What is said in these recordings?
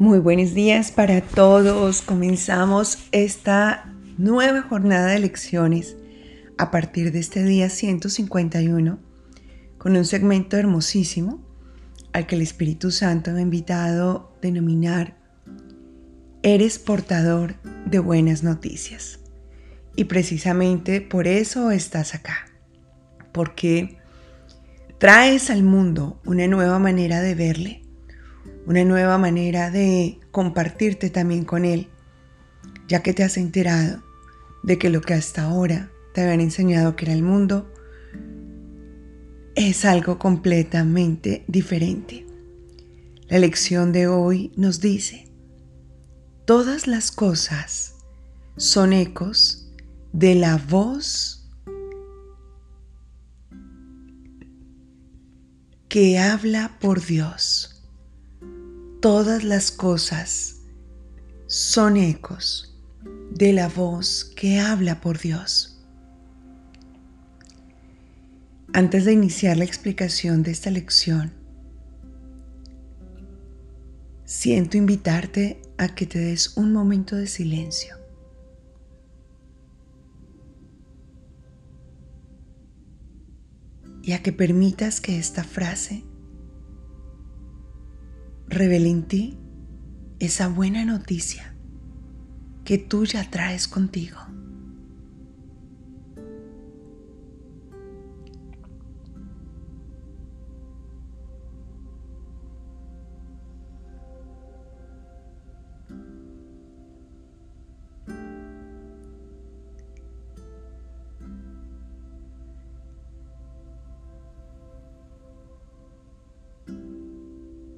Muy buenos días para todos. Comenzamos esta nueva jornada de lecciones a partir de este día 151 con un segmento hermosísimo al que el Espíritu Santo ha invitado a denominar Eres portador de buenas noticias. Y precisamente por eso estás acá, porque traes al mundo una nueva manera de verle una nueva manera de compartirte también con Él, ya que te has enterado de que lo que hasta ahora te habían enseñado que era el mundo es algo completamente diferente. La lección de hoy nos dice, todas las cosas son ecos de la voz que habla por Dios todas las cosas son ecos de la voz que habla por Dios. Antes de iniciar la explicación de esta lección, siento invitarte a que te des un momento de silencio. Y a que permitas que esta frase revela en ti esa buena noticia que tú ya traes contigo.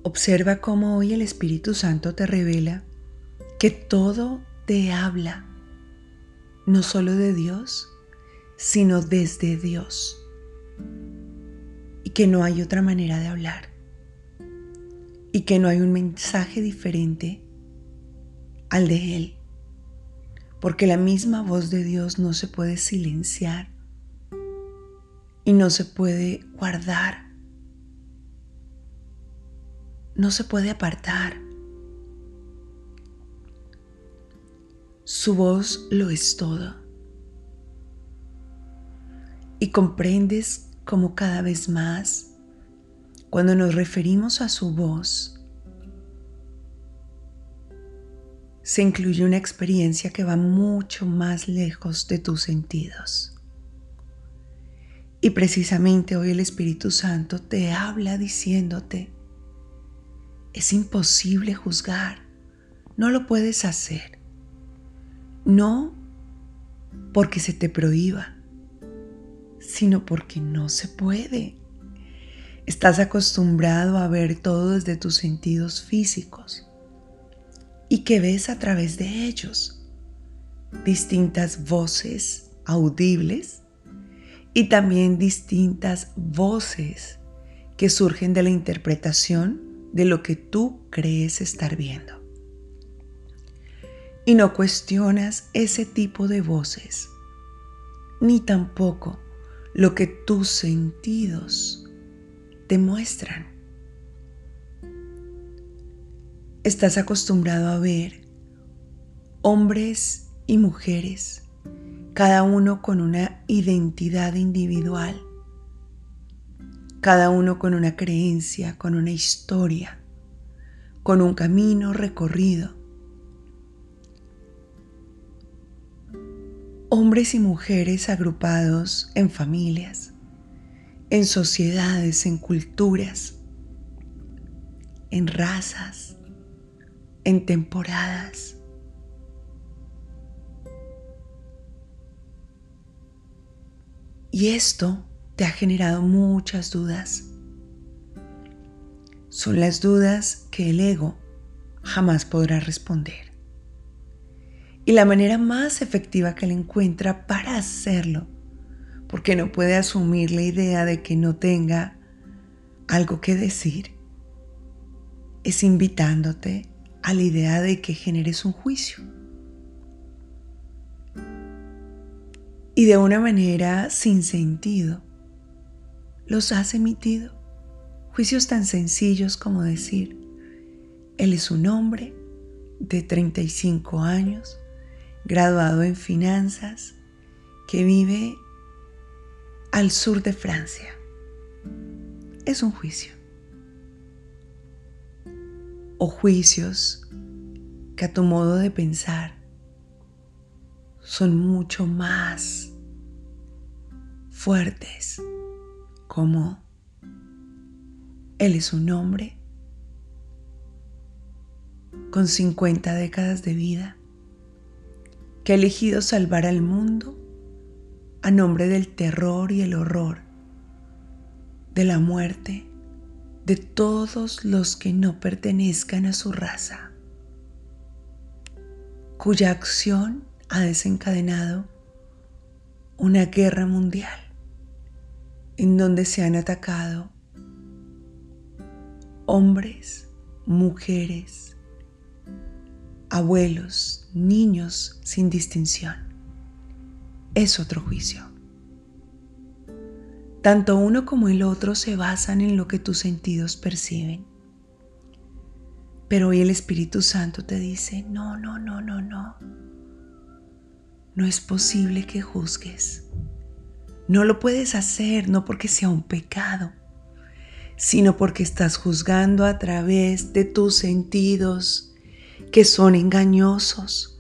Observa cómo hoy el Espíritu Santo te revela que todo te habla, no solo de Dios, sino desde Dios. Y que no hay otra manera de hablar. Y que no hay un mensaje diferente al de Él. Porque la misma voz de Dios no se puede silenciar y no se puede guardar no se puede apartar. Su voz lo es todo. Y comprendes como cada vez más, cuando nos referimos a su voz, se incluye una experiencia que va mucho más lejos de tus sentidos. Y precisamente hoy el Espíritu Santo te habla diciéndote, es imposible juzgar. No lo puedes hacer. No porque se te prohíba, sino porque no se puede. Estás acostumbrado a ver todo desde tus sentidos físicos y que ves a través de ellos distintas voces audibles y también distintas voces que surgen de la interpretación de lo que tú crees estar viendo. Y no cuestionas ese tipo de voces, ni tampoco lo que tus sentidos te muestran. Estás acostumbrado a ver hombres y mujeres, cada uno con una identidad individual cada uno con una creencia, con una historia, con un camino recorrido. Hombres y mujeres agrupados en familias, en sociedades, en culturas, en razas, en temporadas. Y esto te ha generado muchas dudas. Son las dudas que el ego jamás podrá responder. Y la manera más efectiva que le encuentra para hacerlo, porque no puede asumir la idea de que no tenga algo que decir, es invitándote a la idea de que generes un juicio y de una manera sin sentido los has emitido. Juicios tan sencillos como decir, Él es un hombre de 35 años, graduado en finanzas, que vive al sur de Francia. Es un juicio. O juicios que a tu modo de pensar son mucho más fuertes, como Él es un hombre con 50 décadas de vida que ha elegido salvar al mundo a nombre del terror y el horror, de la muerte de todos los que no pertenezcan a su raza, cuya acción ha desencadenado una guerra mundial en donde se han atacado hombres, mujeres, abuelos, niños sin distinción es otro juicio. Tanto uno como el otro se basan en lo que tus sentidos perciben. Pero hoy el Espíritu Santo te dice, no, no, no, no, no. No es posible que juzgues. No lo puedes hacer no porque sea un pecado, sino porque estás juzgando a través de tus sentidos que son engañosos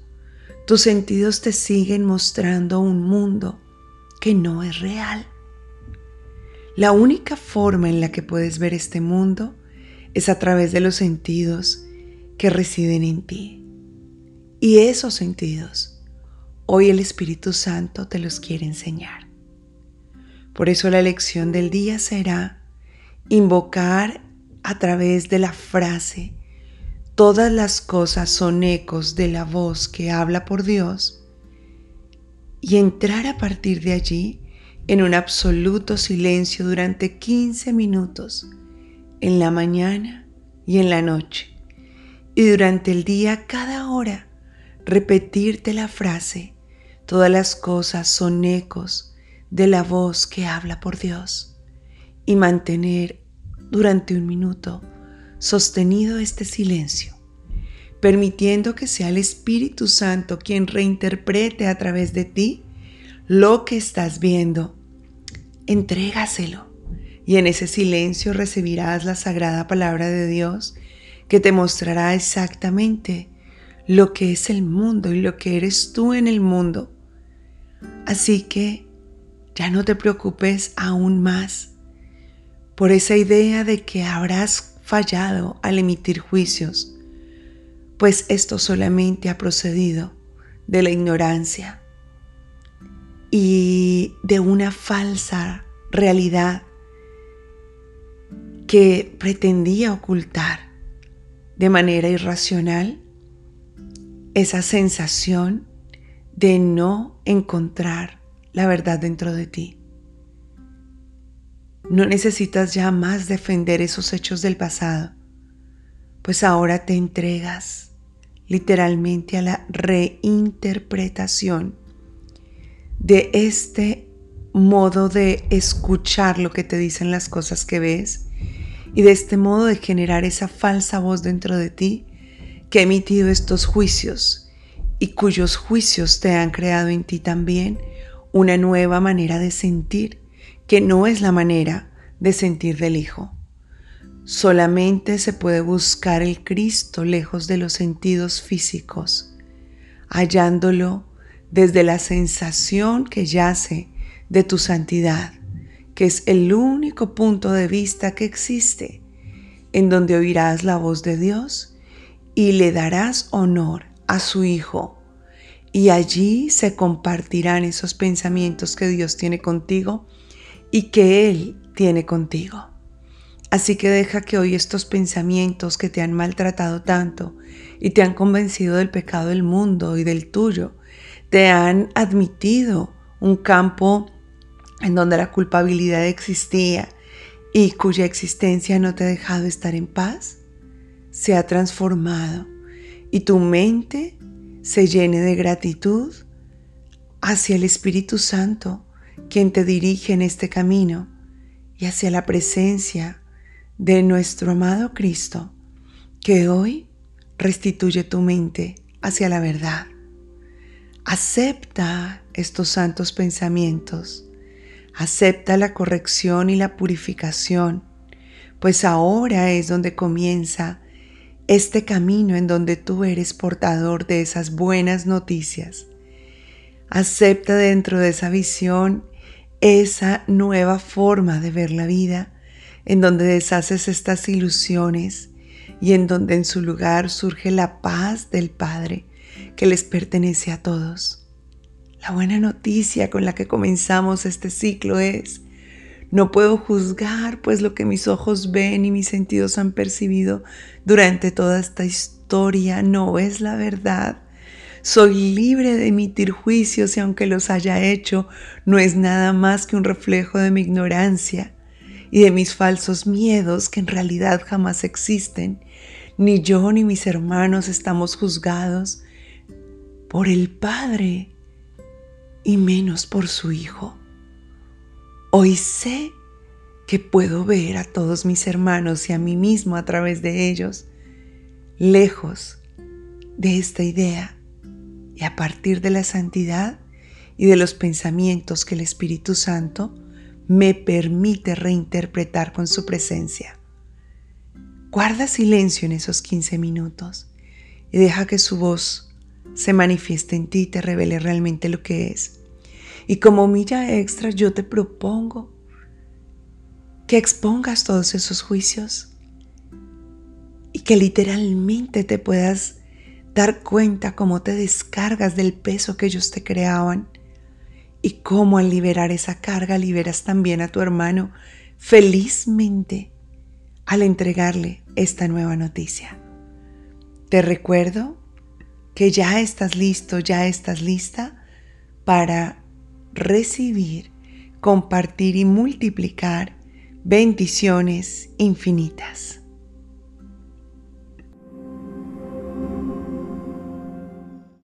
tus sentidos te siguen mostrando un mundo que no es real. La única forma en la que puedes ver este mundo es a través de los sentidos que residen en ti. Y esos sentidos, hoy el Espíritu Santo te los quiere enseñar. Por eso la lección del día será invocar a través de la frase todas las cosas son ecos de la voz que habla por Dios y entrar a partir de allí en un absoluto silencio durante 15 minutos en la mañana y en la noche. Y durante el día cada hora repetirte la frase todas las cosas son ecos de la voz que habla por Dios y mantener durante un minuto sostenido este silencio, permitiendo que sea el Espíritu Santo quien reinterprete a través de ti lo que estás viendo. Entrégaselo y en ese silencio recibirás la sagrada palabra de Dios que te mostrará exactamente lo que es el mundo y lo que eres tú en el mundo. Así que ya no te preocupes aún más por esa idea de que habrás fallado al emitir juicios, pues esto solamente ha procedido de la ignorancia y de una falsa realidad que pretendía ocultar de manera irracional esa sensación de no encontrar la verdad dentro de ti. No necesitas ya más defender esos hechos del pasado, pues ahora te entregas literalmente a la reinterpretación de este modo de escuchar lo que te dicen las cosas que ves y de este modo de generar esa falsa voz dentro de ti que ha emitido estos juicios y cuyos juicios te han creado en ti también una nueva manera de sentir que no es la manera de sentir del Hijo. Solamente se puede buscar el Cristo lejos de los sentidos físicos, hallándolo desde la sensación que yace de tu santidad, que es el único punto de vista que existe, en donde oirás la voz de Dios y le darás honor a su Hijo. Y allí se compartirán esos pensamientos que Dios tiene contigo y que Él tiene contigo. Así que deja que hoy estos pensamientos que te han maltratado tanto y te han convencido del pecado del mundo y del tuyo, te han admitido un campo en donde la culpabilidad existía y cuya existencia no te ha dejado estar en paz, se ha transformado y tu mente se llene de gratitud hacia el Espíritu Santo quien te dirige en este camino y hacia la presencia de nuestro amado Cristo, que hoy restituye tu mente hacia la verdad. Acepta estos santos pensamientos. Acepta la corrección y la purificación, pues ahora es donde comienza este camino en donde tú eres portador de esas buenas noticias. Acepta dentro de esa visión esa nueva forma de ver la vida, en donde deshaces estas ilusiones y en donde en su lugar surge la paz del Padre que les pertenece a todos. La buena noticia con la que comenzamos este ciclo es, no puedo juzgar, pues lo que mis ojos ven y mis sentidos han percibido durante toda esta historia no es la verdad. Soy libre de emitir juicios y aunque los haya hecho, no es nada más que un reflejo de mi ignorancia y de mis falsos miedos que en realidad jamás existen. Ni yo ni mis hermanos estamos juzgados por el Padre y menos por su Hijo. Hoy sé que puedo ver a todos mis hermanos y a mí mismo a través de ellos, lejos de esta idea y a partir de la santidad y de los pensamientos que el Espíritu Santo me permite reinterpretar con su presencia. Guarda silencio en esos 15 minutos y deja que su voz se manifieste en ti y te revele realmente lo que es. Y como milla extra yo te propongo que expongas todos esos juicios y que literalmente te puedas dar cuenta cómo te descargas del peso que ellos te creaban y cómo al liberar esa carga liberas también a tu hermano felizmente al entregarle esta nueva noticia. Te recuerdo que ya estás listo, ya estás lista para recibir, compartir y multiplicar bendiciones infinitas.